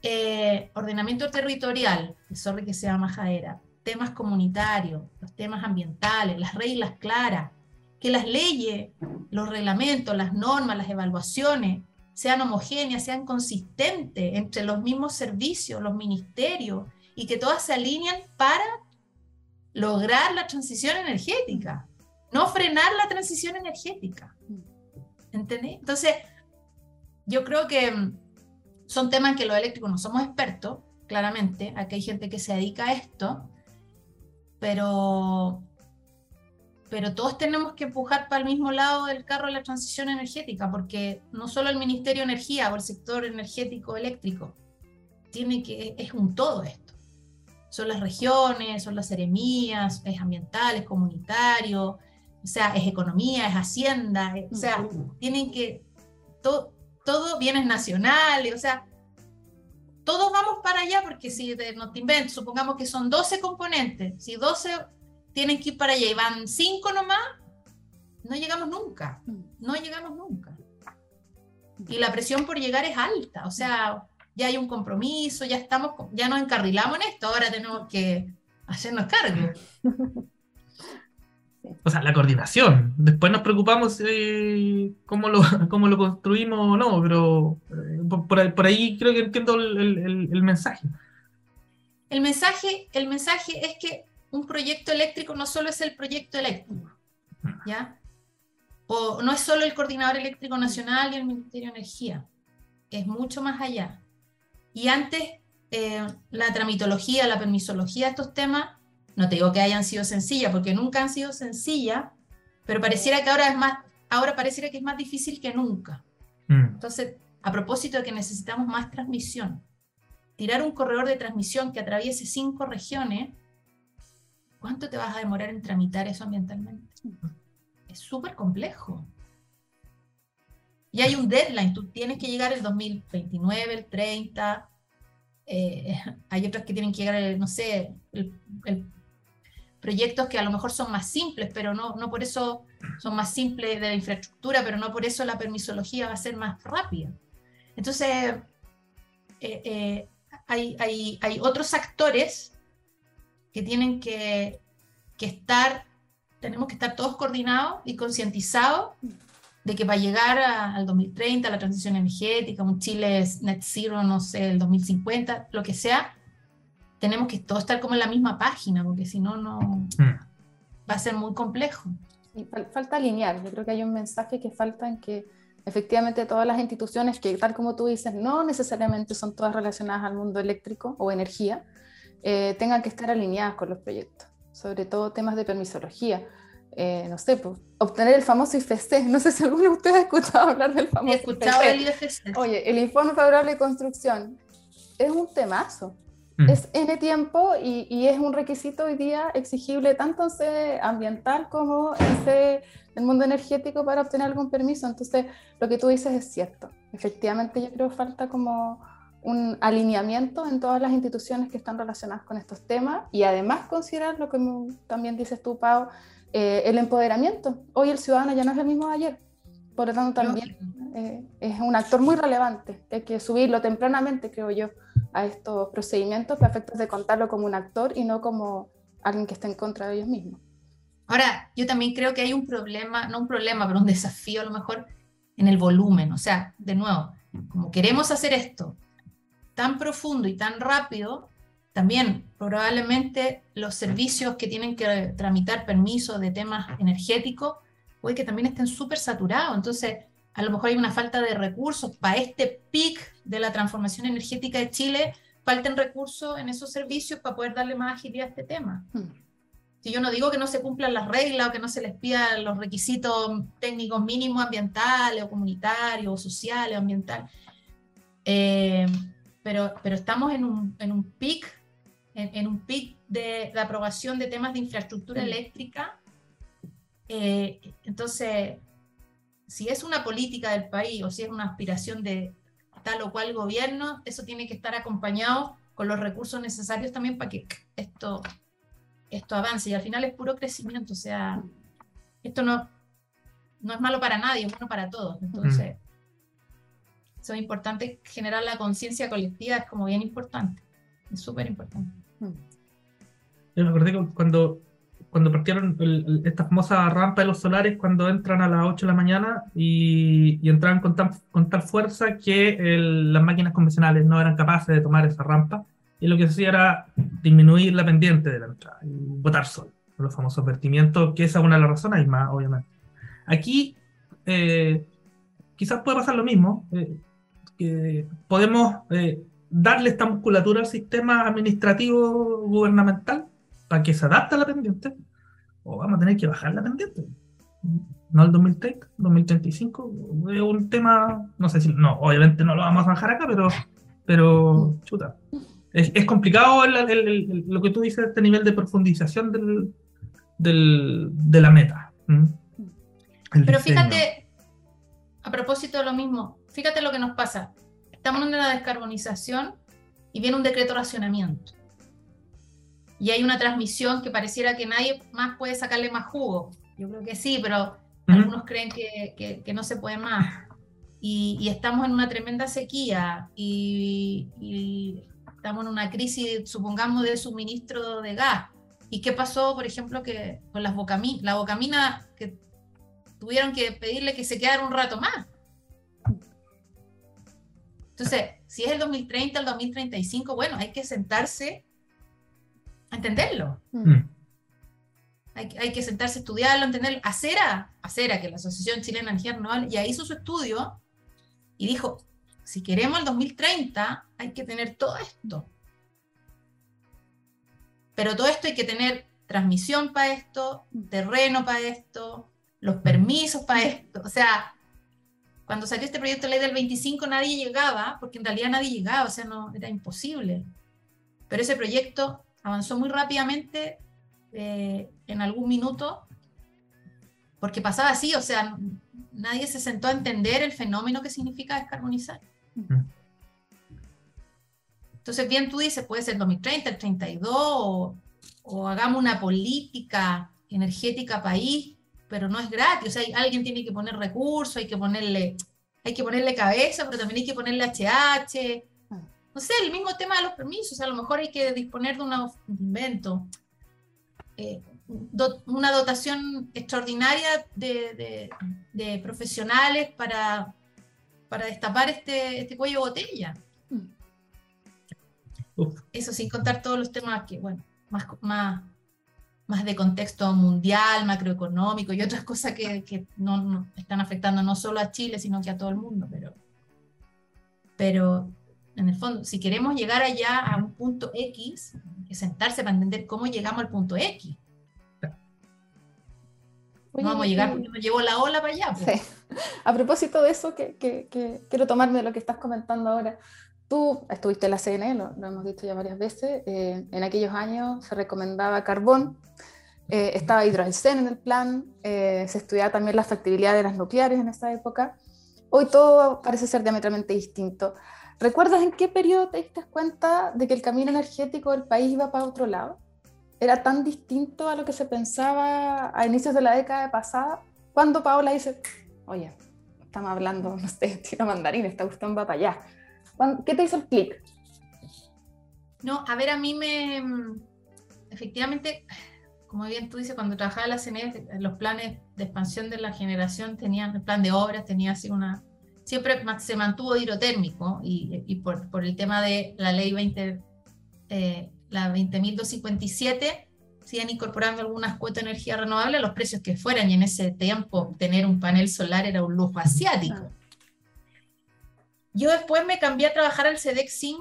eh, ordenamiento territorial, sorry que sea majadera, temas comunitarios, los temas ambientales, las reglas claras, que las leyes, los reglamentos, las normas, las evaluaciones sean homogéneas, sean consistentes entre los mismos servicios, los ministerios, y que todas se alineen para lograr la transición energética, no frenar la transición energética. ¿Entendés? Entonces, yo creo que mm, son temas que los eléctricos no somos expertos, claramente, aquí hay gente que se dedica a esto, pero, pero todos tenemos que empujar para el mismo lado del carro de la transición energética, porque no solo el Ministerio de Energía o el sector energético eléctrico, tiene que, es un todo esto. Son las regiones, son las seremías, es ambiental, es comunitario, o sea, es economía, es hacienda, o sea, tienen que, todo, todo bienes nacionales, o sea, todos vamos para allá porque si no te invento, supongamos que son 12 componentes, si 12 tienen que ir para allá y van 5 nomás, no llegamos nunca, no llegamos nunca. Y la presión por llegar es alta, o sea, ya hay un compromiso, ya estamos, ya nos encarrilamos en esto, ahora tenemos que hacernos cargo. [LAUGHS] o sea, la coordinación. Después nos preocupamos eh, cómo, lo, [LAUGHS] cómo lo construimos o no, pero eh, por, ahí, creo que entiendo el, mensaje. El mensaje, el mensaje es que un proyecto eléctrico no solo es el proyecto eléctrico, ¿ya? O no es solo el coordinador eléctrico nacional y el Ministerio de Energía, es mucho más allá. Y antes, eh, la tramitología, la permisología estos temas no te digo que hayan sido sencillas, porque nunca han sido sencillas, pero pareciera que ahora es más, ahora pareciera que es más difícil que nunca. Mm. Entonces, a propósito de que necesitamos más transmisión, tirar un corredor de transmisión que atraviese cinco regiones, ¿cuánto te vas a demorar en tramitar eso ambientalmente? Es súper complejo. Y hay un deadline, tú tienes que llegar el 2029, el 30, eh, [LAUGHS] hay otras que tienen que llegar, el, no sé, el, el proyectos que a lo mejor son más simples, pero no, no por eso son más simples de la infraestructura, pero no por eso la permisología va a ser más rápida. Entonces, eh, eh, hay, hay, hay, otros actores que tienen que, que estar, tenemos que estar todos coordinados y concientizados de que para llegar al 2030, a la transición energética, un Chile net zero, no sé, el 2050, lo que sea, tenemos que todos estar como en la misma página, porque si no, no mm. va a ser muy complejo. Y falta alinear, yo creo que hay un mensaje que falta en que efectivamente todas las instituciones que tal como tú dices, no necesariamente son todas relacionadas al mundo eléctrico o energía, eh, tengan que estar alineadas con los proyectos, sobre todo temas de permisología. Eh, no sé, pues, obtener el famoso IFC. [LAUGHS] No sé si alguno de ustedes ha escuchado hablar del famoso He escuchado el IFC. Oye, el informe favorable de construcción es un temazo. Mm. Es N tiempo y, y, es un requisito hoy día exigible tanto en sede ambiental como en sede del mundo energético para obtener algún permiso. Entonces, lo que tú dices es cierto. Efectivamente, yo creo que falta como un alineamiento en todas las instituciones que están relacionadas con estos temas y además considerar lo que también dices tú, Pau, eh, el empoderamiento. Hoy el ciudadano ya no es el mismo de ayer. Por lo tanto, también eh, es un actor muy relevante. Hay que subirlo tempranamente, creo yo a estos procedimientos para efectos de contarlo como un actor y no como alguien que está en contra de ellos mismos. Ahora, yo también creo que hay un problema, no un problema, pero un desafío a lo mejor en el volumen. O sea, de nuevo, como queremos hacer esto tan profundo y tan rápido, también probablemente los servicios que tienen que tramitar permisos de temas energéticos, puede que también estén súper saturados. Entonces, a lo mejor hay una falta de recursos para este pic de la transformación energética de Chile, falten recursos en esos servicios para poder darle más agilidad a este tema. Hmm. Si yo no digo que no se cumplan las reglas o que no se les pida los requisitos técnicos mínimos ambientales o comunitarios o sociales o ambientales, eh, pero, pero estamos en un, en un pic, en, un pic de, de, aprobación de temas de infraestructura hmm. eléctrica. Eh, entonces, si es una política del país o si es una aspiración de tal o cual gobierno, eso tiene que estar acompañado con los recursos necesarios también para que esto, esto avance. Y al final es puro crecimiento, o sea, esto no, no es malo para nadie, es bueno para todos. Entonces, eso es importante, generar la conciencia colectiva es como bien importante, es súper importante. Yo me acordé que cuando, cuando partieron esta famosa rampa de los solares, cuando entran a las 8 de la mañana y, y entraban con, con tal fuerza que las máquinas convencionales no eran capaces de tomar esa rampa. Y lo que hacía era disminuir la pendiente de la entrada y botar sol. Los famosos vertimientos, que esa es una de las razones, y más, obviamente. Aquí eh, quizás pueda pasar lo mismo. Eh, que podemos eh, darle esta musculatura al sistema administrativo gubernamental para que se adapte a la pendiente, o vamos a tener que bajar la pendiente. No el 2030, 2035, es un tema, no sé si, no, obviamente no lo vamos a bajar acá, pero, pero chuta. Es, complicado lo que tú dices, este nivel de profundización del, del, de la meta. Pero fíjate, a propósito de lo mismo, fíjate lo que nos pasa. Estamos en una descarbonización y viene un decreto de racionamiento. Y hay una transmisión que pareciera que nadie más puede sacarle más jugo. Yo creo que sí, pero algunos creen que, que, no se puede más. Y, estamos en una tremenda sequía y, y, estamos en una crisis, supongamos, de suministro de gas. ¿Y qué pasó, por ejemplo, que con las bocaminas, la bocamina que tuvieron que pedirle que se quedara un rato más? Entonces, si es el 2030, el 2035, bueno, hay que sentarse a entenderlo. Mm. Mm. Hay, que sentarse a estudiarlo, entenderlo. Acera, Acera, que la Asociación Chilena de Energía Renovable, ya hizo su estudio y dijo, si queremos el 2030, hay que tener todo esto. Pero todo esto hay que tener transmisión para esto, terreno para esto, los permisos para esto. O sea, cuando salió este proyecto de ley del 25 nadie llegaba, porque en realidad nadie llegaba, o sea, no, era imposible. Pero ese proyecto avanzó muy rápidamente eh, en algún minuto, porque pasaba así, o sea, nadie se sentó a entender el fenómeno que significa descarbonizar. Entonces, bien tú dices, puede ser 2030, el 32, o, o hagamos una política energética país pero no es gratis, o sea, alguien tiene que poner recursos, hay que ponerle, hay que ponerle cabeza, pero también hay que ponerle HH, no sé, el mismo tema de los permisos, a lo mejor hay que disponer de un invento, eh, una dotación extraordinaria de, profesionales para, para destapar este, este cuello botella. Eso sin contar todos los temas que, bueno, más, más, más de contexto mundial, macroeconómico y otras cosas que, que no, están afectando no solo a Chile, sino que a todo el mundo. Pero, pero en el fondo, si queremos llegar allá a un punto X, hay que sentarse para entender cómo llegamos al punto X. no vamos a llegar porque nos llevó la ola para allá. Pues. [LAUGHS] A propósito de eso, que, que, quiero tomarme de lo que estás comentando ahora. Tú estuviste en la CNE, lo, hemos dicho ya varias veces, eh, en aquellos años se recomendaba carbón, eh, estaba hidrogen en el plan, eh, se estudiaba también la factibilidad de las nucleares en esa época. Hoy todo parece ser diametralmente distinto. ¿Recuerdas en qué periodo te diste cuenta de que el camino energético del país iba para otro lado? ¿Era tan distinto a lo que se pensaba a inicios de la década pasada? Cuando Paola dice, oye, estamos hablando, no sé, [LAUGHS] tira mandarín, esta cuestión va para allá ¿Qué te hizo el clic? No, a ver, a mí me. Efectivamente, como bien tú dices, cuando trabajaba en la CNE, los planes de expansión de la generación tenían, el plan de obras tenía así una. Siempre se mantuvo hidrotérmico y, y por, por, el tema de la ley 20, eh, la 20.257, siguen incorporando algunas cuotas de energía renovable a los precios que fueran, y en ese tiempo tener un panel solar era un lujo asiático. Yo después me cambié a trabajar al SEDEXIN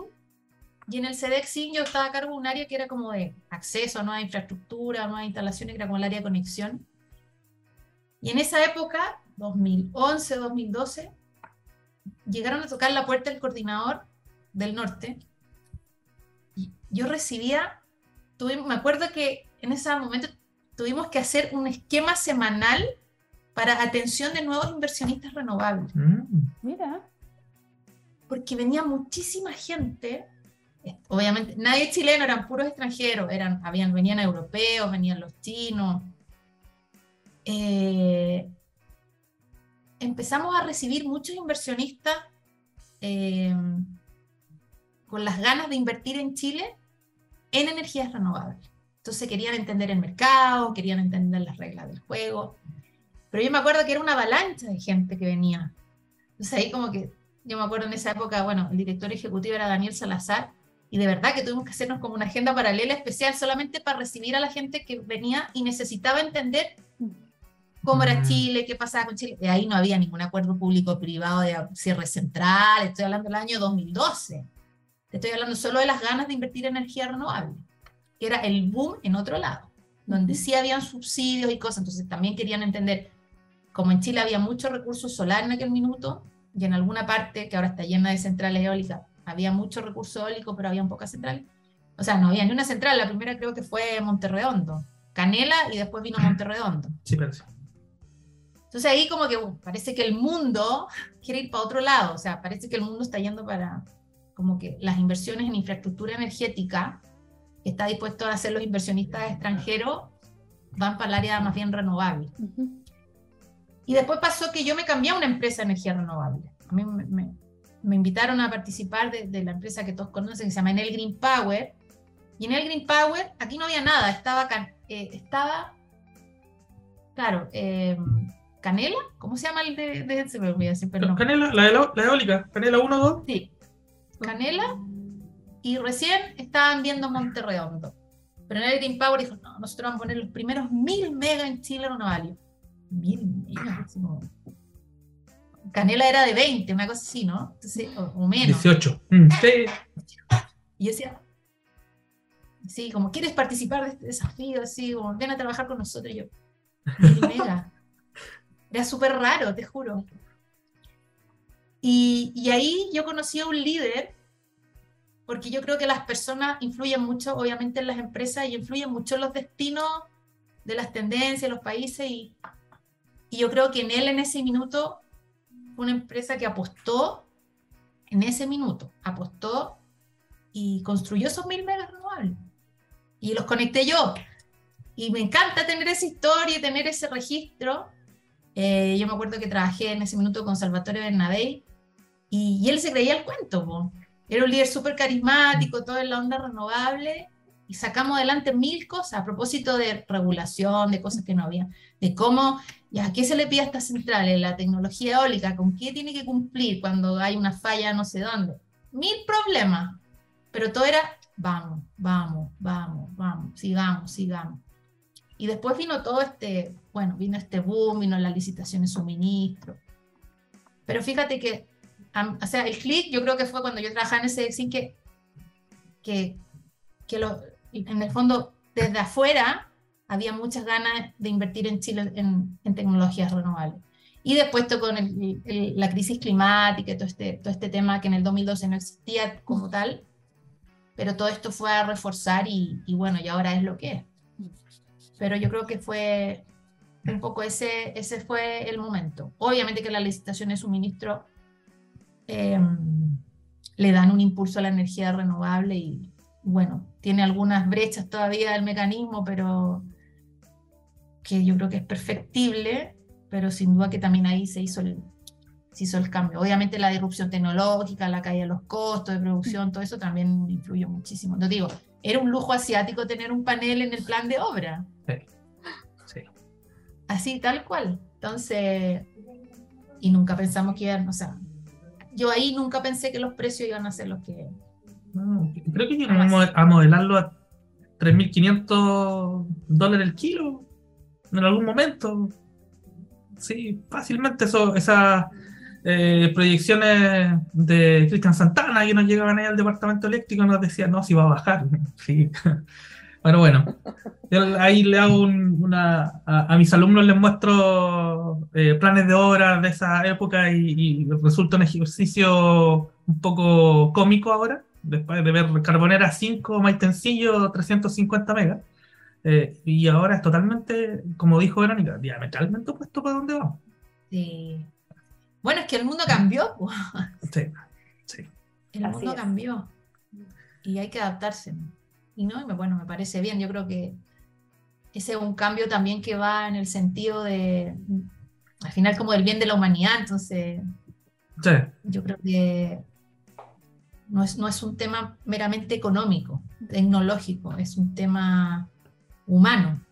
y en el SEDEXIN yo estaba a cargo de un área que era como de acceso a nueva infraestructura, a nuevas instalaciones, que era como el área de conexión. Y en esa época, 2011, 2012, llegaron a tocar la puerta del coordinador del norte. Y yo recibía, me acuerdo que en ese momento tuvimos que hacer un esquema semanal para atención de nuevos inversionistas renovables. Mm. Mira porque venía muchísima gente, obviamente nadie chileno, eran puros extranjeros, eran, habían, venían europeos, venían los chinos. Eh, empezamos a recibir muchos inversionistas eh, con las ganas de invertir en Chile en energías renovables. Entonces querían entender el mercado, querían entender las reglas del juego. Pero yo me acuerdo que era una avalancha de gente que venía. Entonces ahí como que, yo me acuerdo en esa época, bueno, el director ejecutivo era Daniel Salazar, y de verdad que tuvimos que hacernos como una agenda paralela especial solamente para recibir a la gente que venía y necesitaba entender cómo era mm. Chile, qué pasaba con Chile. Y ahí no había ningún acuerdo público-privado de cierre central, estoy hablando del año 2012. Estoy hablando solo de las ganas de invertir en energía renovable, que era el boom en otro lado, donde sí habían subsidios y cosas. Entonces también querían entender, como en Chile había mucho recurso solar en aquel minuto, y en alguna parte que ahora está llena de centrales eólicas, había mucho recurso eólico, pero había pocas centrales. O sea, no había ni una central. La primera creo que fue Monterredondo. Canela y después vino [CLEARS THROAT] Monterredondo. Sí, pero sí. Entonces ahí como que parece que el mundo quiere ir para otro lado. O sea, parece que el mundo está yendo para como que las inversiones en infraestructura energética que está dispuesto a hacer los inversionistas extranjeros van para el área más bien renovable. Y después pasó que yo me cambié a una empresa de energía renovable. A mí me, me invitaron a participar de, la empresa que todos conocen, que se llama Enel Green Power. Y en el Green Power, aquí no había nada, estaba, eh, estaba claro, eh, Canela, ¿cómo se llama el de, se me olvida siempre el Canela, la, de la, eólica, Canela 1, 2. Sí, Canela, y recién estaban viendo Monterredondo. Pero en el Green Power dijo, no, nosotros vamos a poner los primeros mil megas en Chile renovables. Mil megas, Canela era de 20, una cosa así, ¿no? o, menos. 18. Mm, y yo decía, sí, como, ¿quieres participar de este desafío? Así, como, ven a trabajar con nosotros. Y yo, mega. Era súper raro, te juro. Y, y, ahí yo conocí a un líder, porque yo creo que las personas influyen mucho, obviamente, en las empresas y influyen mucho en los destinos de las tendencias, los países. Y, y yo creo que en él, en ese minuto, una empresa que apostó en ese minuto, apostó y construyó esos mil megas renovables. Y los conecté yo. Y me encanta tener esa historia tener ese registro. Eh, yo me acuerdo que trabajé en ese minuto con Salvatore Bernabé y, él se creía el cuento. Era un líder súper carismático, todo en la onda renovable y sacamos adelante mil cosas a propósito de regulación, de cosas que no había, de cómo ¿Ya qué se le pide a estas centrales? La tecnología eólica, ¿con qué tiene que cumplir cuando hay una falla no sé dónde? Mil problemas, pero todo era, vamos, vamos, vamos, vamos, sigamos, sigamos. Y después vino todo este, bueno, vino este boom, vino las licitaciones suministro. Pero fíjate que, o sea, el clic yo creo que fue cuando yo trabajaba en ese Exin que, que, que lo, en el fondo, desde afuera, había muchas ganas de invertir en Chile en, tecnologías renovables. Y después con la crisis climática y todo este, todo este tema que en el 2012 no existía como tal, pero todo esto fue a reforzar y, bueno, y ahora es lo que es. Pero yo creo que fue un poco ese, ese fue el momento. Obviamente que la licitación de suministro em, le dan un impulso a la energía renovable y bueno, tiene algunas brechas todavía del mecanismo, pero que yo creo que es perfectible, pero sin duda que también ahí se hizo el, se hizo el cambio. Obviamente la disrupción tecnológica, la caída de los costos de producción, todo eso también influyó muchísimo. No digo, era un lujo asiático tener un panel en el plan de obra. Sí. Así, tal cual. Entonces, y nunca pensamos que iban, o sea, yo ahí nunca pensé que los precios iban a ser los que... creo que llegamos a modelarlo a 3.500 dólares el kilo en algún momento. Sí, fácilmente eso, esas eh, proyecciones de Cristian Santana que nos llegaban ahí al departamento eléctrico nos decían, no, si va a bajar. [LAUGHS] Sí. Bueno, bueno. ahí le hago una. A, mis alumnos les muestro eh, planes de obra de esa época y, resulta un ejercicio un poco cómico ahora, después de ver Carbonera 5, Maitencillo, 350 megas. Eh, y ahora es totalmente, como dijo Verónica, diametralmente opuesto para donde vamos. Sí. Bueno, es que el mundo cambió. Sí, sí. El mundo cambió. Y hay que adaptarse. Y no, bueno, me parece bien. Yo creo que ese es un cambio también que va en el sentido de, al final, como del bien de la humanidad. Entonces, sí. yo creo que no es, no es un tema meramente económico, tecnológico, es un tema humano.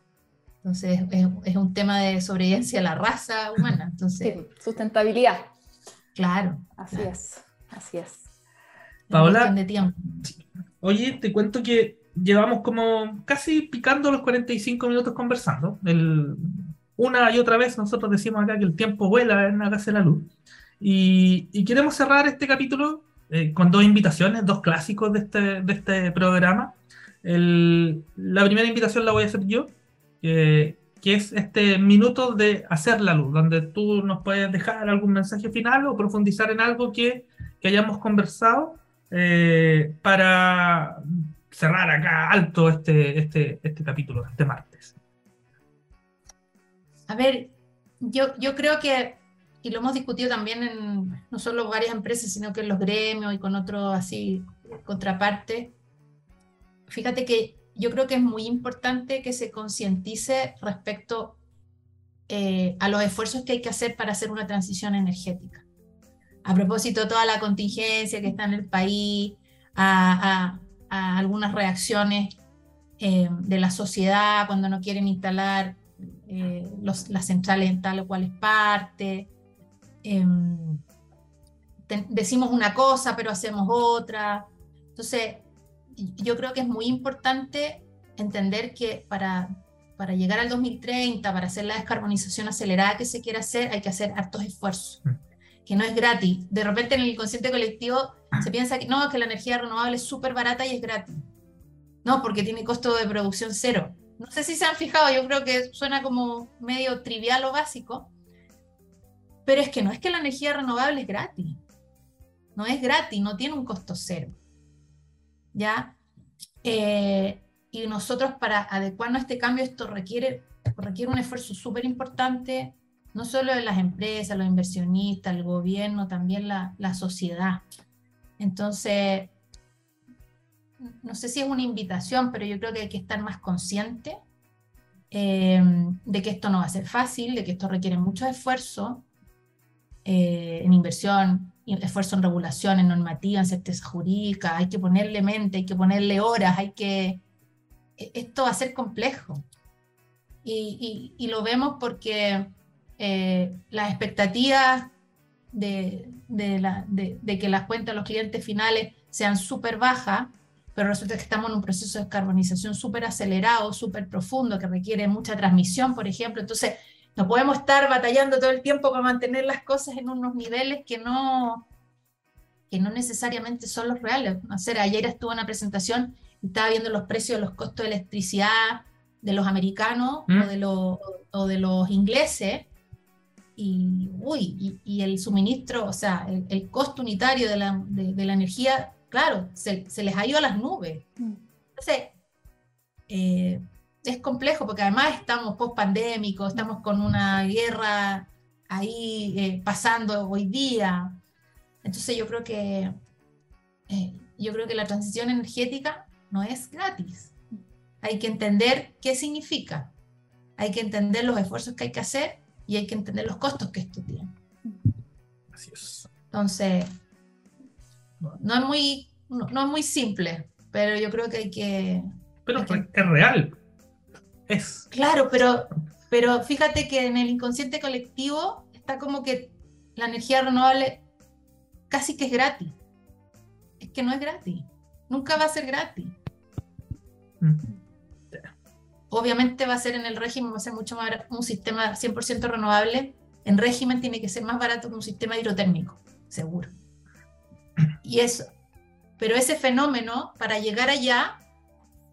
Entonces es, un tema de sobrevivencia de la raza humana. Entonces, sustentabilidad. Claro. Así es, así es. Paola, oye, te cuento que llevamos como casi picando los 45 minutos conversando. El, una y otra vez nosotros decimos acá que el tiempo vuela en la casa de la luz. Y, queremos cerrar este capítulo eh, con dos invitaciones, dos clásicos de este, de este programa. la primera invitación la voy a hacer yo, que es este minuto de hacer la luz, donde tú nos puedes dejar algún mensaje final o profundizar en algo que, que hayamos conversado eh, para cerrar acá alto este, este, este capítulo, este martes. A ver, yo, yo creo que y lo hemos discutido también en no solo varias empresas, sino que en los gremios y con otros así contraparte. Fíjate que yo creo que es muy importante que se concientice respecto eh, a los esfuerzos que hay que hacer para hacer una transición energética. A propósito de toda la contingencia que está en el país, a, algunas reacciones eh, de la sociedad cuando no quieren instalar eh, las centrales en tal o cual es parte, Em, decimos una cosa pero hacemos otra. Entonces, yo creo que es muy importante entender que para, para llegar al 2030, para hacer la descarbonización acelerada que se quiere hacer, hay que hacer hartos esfuerzos, mm. que no es gratis. De repente en el inconsciente colectivo se piensa que no, que la energía renovable es súper barata y es gratis. No, porque tiene costo de producción cero. No sé si se han fijado, yo creo que suena como medio trivial o básico, pero es que no es que la energía renovable es gratis. No es gratis, no tiene un costo cero. ¿Ya? Eh, y nosotros para adecuarnos a este cambio, esto requiere, requiere un esfuerzo súper importante, no solo de las empresas, los inversionistas, el gobierno, también la, la sociedad. Entonces, no sé si es una invitación, pero yo creo que hay que estar más consciente eh, de que esto no va a ser fácil, de que esto requiere mucho esfuerzo, eh, en inversión, esfuerzo en regulación, en normativa, en certeza jurídica, hay que ponerle mente, hay que ponerle horas, hay que... E, esto va a ser complejo. Y, lo vemos porque eh, las expectativas de, de, que las cuentas de los clientes finales sean súper bajas, pero resulta que estamos en un proceso de descarbonización súper acelerado, súper profundo, que requiere mucha transmisión, por ejemplo. Entonces, no podemos estar batallando todo el tiempo para mantener las cosas en unos niveles que no, que no necesariamente son los reales. ayer estuve en una presentación y estaba viendo los precios de los costos de electricidad de los americanos o, ¿Mm? de los, o de los ingleses y, uy, y, el suministro, o sea, el, costo unitario de la, de, la energía, claro, se, se, les ha ido a las nubes. Mm. Entonces, eh, es complejo porque además estamos post pandémicos, estamos con una guerra ahí eh, pasando hoy día. Entonces yo creo que eh, yo creo que la transición energética no es gratis. Hay que entender qué significa. Hay que entender los esfuerzos que hay que hacer y hay que entender los costos que esto tiene. Así es. Entonces, no es muy, no, es muy simple, pero yo creo que hay que... Pero es real. Claro, pero, pero fíjate que en el inconsciente colectivo está como que la energía renovable casi que es gratis. Es que no es gratis. Nunca va a ser gratis. Mm. Obviamente va a ser en el régimen, va a ser mucho más un sistema 100% renovable. En régimen tiene que ser más barato que un sistema hidrotérmico, seguro. Y eso. Pero ese fenómeno, para llegar allá,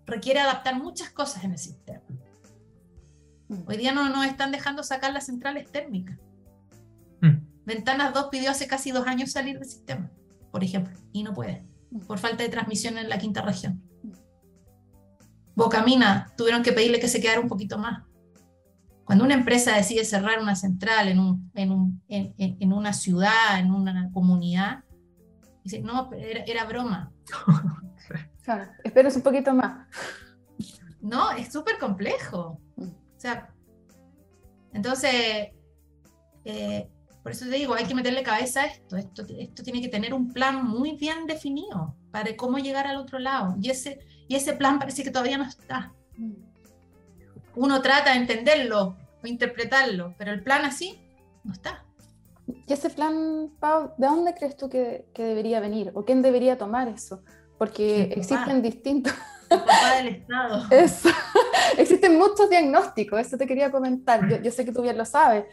requiere adaptar muchas cosas en el sistema. Mm. Hoy día no nos están dejando sacar las centrales térmicas. Mm. Ventanas 2 pidió hace casi dos años salir del sistema, por ejemplo, y no puede, mm. por falta de transmisión en la quinta región. Bocamina tuvieron que pedirle que se quedara un poquito más. Cuando una empresa decide cerrar una central en, un, en, un, en, una ciudad, en una comunidad, dice, no, era, era broma. [LAUGHS] esperes un poquito más. No, es súper complejo. O sea, entonces, eh, por eso te digo, hay que meterle cabeza a esto. esto. Esto tiene que tener un plan muy bien definido para cómo llegar al otro lado. Y ese, y ese plan parece que todavía no está. uno trata de entenderlo o interpretarlo, pero el plan así no está. ¿Y ese plan, Pau, de dónde crees tú que, debería venir? ¿O quién debería tomar eso? Porque existen distintos... El papá del Estado. [LAUGHS] existen muchos diagnósticos, eso te quería comentar. Yo, yo sé que tú bien lo sabes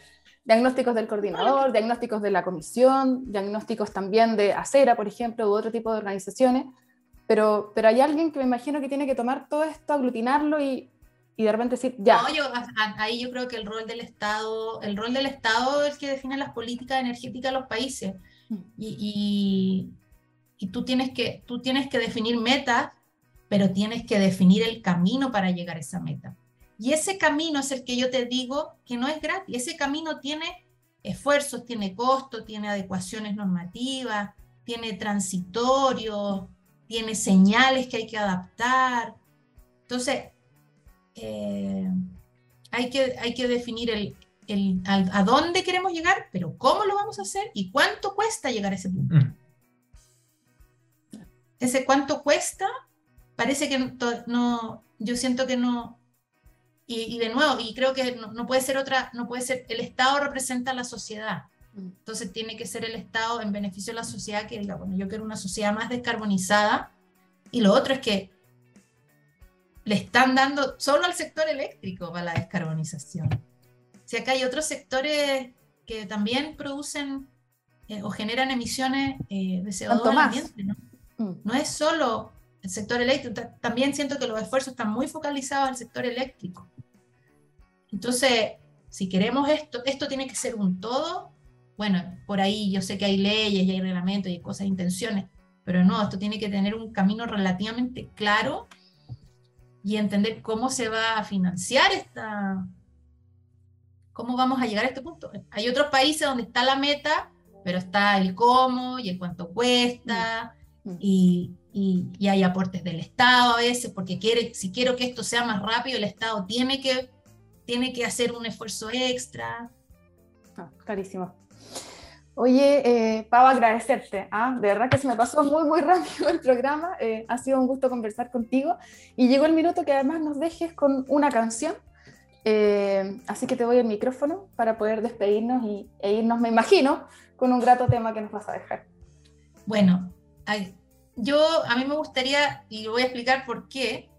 diagnósticos del coordinador, diagnósticos de la comisión, diagnósticos también de Acera, por ejemplo, u otro tipo de organizaciones, pero, pero hay alguien que me imagino que tiene que tomar todo esto, aglutinarlo y, y de repente decir, ya. No, yo, ahí yo creo que el rol del Estado, el rol del Estado es el que define las políticas energéticas de los países. Mm. Y, y, y, tú, tienes que, tú tienes que definir metas, pero tienes que definir el camino para llegar a esa meta. Y ese camino es el que yo te digo que no es gratis. Ese camino tiene esfuerzos, tiene costos, tiene adecuaciones normativas, tiene transitorio, tiene señales que hay que adaptar. Entonces, eh, hay, que, hay que definir el, el, a, dónde queremos llegar, pero cómo lo vamos a hacer y cuánto cuesta llegar a ese punto. Mm. Ese cuánto cuesta, parece que no, yo siento que no, y, de nuevo, y creo que no, puede ser otra, no puede ser, el Estado representa a la sociedad. Mm. Entonces tiene que ser el Estado en beneficio de la sociedad que diga, bueno, yo quiero una sociedad más descarbonizada. Y lo otro es que le están dando solo al sector eléctrico para la descarbonización. Si acá hay otros sectores que también producen eh, o generan emisiones eh, de CO2 al ambiente, ¿no? Mm. no es solo el sector eléctrico, también siento que los esfuerzos están muy focalizados al sector eléctrico. Entonces, si queremos esto, esto tiene que ser un todo. Bueno, por ahí yo sé que hay leyes y hay reglamentos y cosas, intenciones, pero no, esto tiene que tener un camino relativamente claro y entender cómo se va a financiar esta, cómo vamos a llegar a este punto. Hay otros países donde está la meta, pero está el cómo y el cuánto cuesta mm. Mm. y, y, hay aportes del Estado a veces, porque quiere, si quiero que esto sea más rápido, el Estado tiene que tiene que hacer un esfuerzo extra. Ah, clarísimo. Oye, eh, Pau, agradecerte. ¿ah? De verdad que se me pasó muy, muy [LAUGHS] rápido el programa. Eh, ha sido un gusto conversar contigo. Y llegó el minuto que además nos dejes con una canción. Eh, así que te voy el micrófono para poder despedirnos y, e irnos, me imagino, con un grato tema que nos vas a dejar. Bueno, yo a mí me gustaría, y voy a explicar por qué,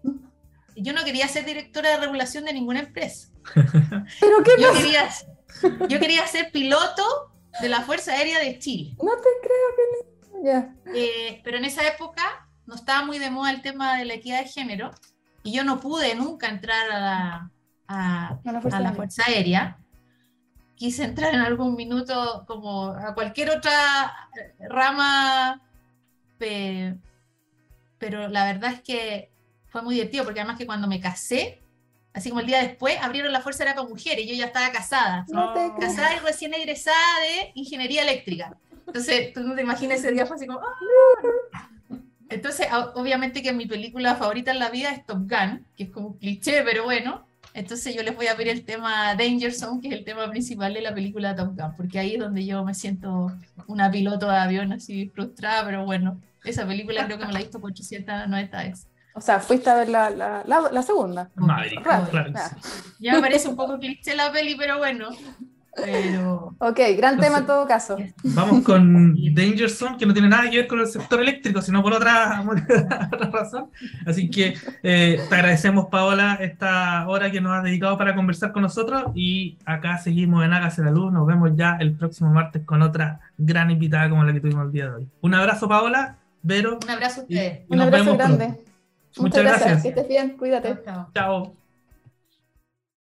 yo no quería ser directora de regulación de ninguna empresa. [LAUGHS] ¿Pero qué yo quería, yo quería ser piloto de la Fuerza Aérea de Chile. No te creo que ya. Eh, pero en esa época no estaba muy de moda el tema de la equidad de género y yo no pude nunca entrar a la, a, la, fuerza, aérea. Quise entrar en algún minuto como a cualquier otra rama, pero la verdad es que fue muy divertido porque además que cuando me casé, así como el día después, abrieron la Fuerza Aérea con mujeres y yo ya estaba casada. casada y recién egresada de ingeniería eléctrica. Entonces, tú no te imaginas ese día, fue así como... ¡ah! Entonces, obviamente que mi película favorita en la vida es Top Gun, que es como un cliché, pero bueno. Entonces yo les voy a pedir el tema Danger Zone, que es el tema principal de la película Top Gun, porque ahí es donde yo me siento una piloto de avión así frustrada, pero bueno, esa película creo que me la he visto por 890 veces. O sea, fuiste a ver la, la, la, segunda. Madre, claro. Ya me parece un poco cliché la peli, pero bueno. Pero... Ok, gran tema en todo caso. Vamos con Danger Zone, que no tiene nada que ver con el sector eléctrico, sino [LAUGHS] por otra, razón. Así que eh, te agradecemos, Paola, esta hora que nos has dedicado para conversar con nosotros. Y acá seguimos en Hágase la Luz. Nos vemos ya el próximo martes con otra gran invitada como la que tuvimos el día de hoy. Un abrazo, Paola. Vero. Un abrazo a ustedes. Un abrazo grande. Muchas, gracias. Que estés bien. Cuídate. chao.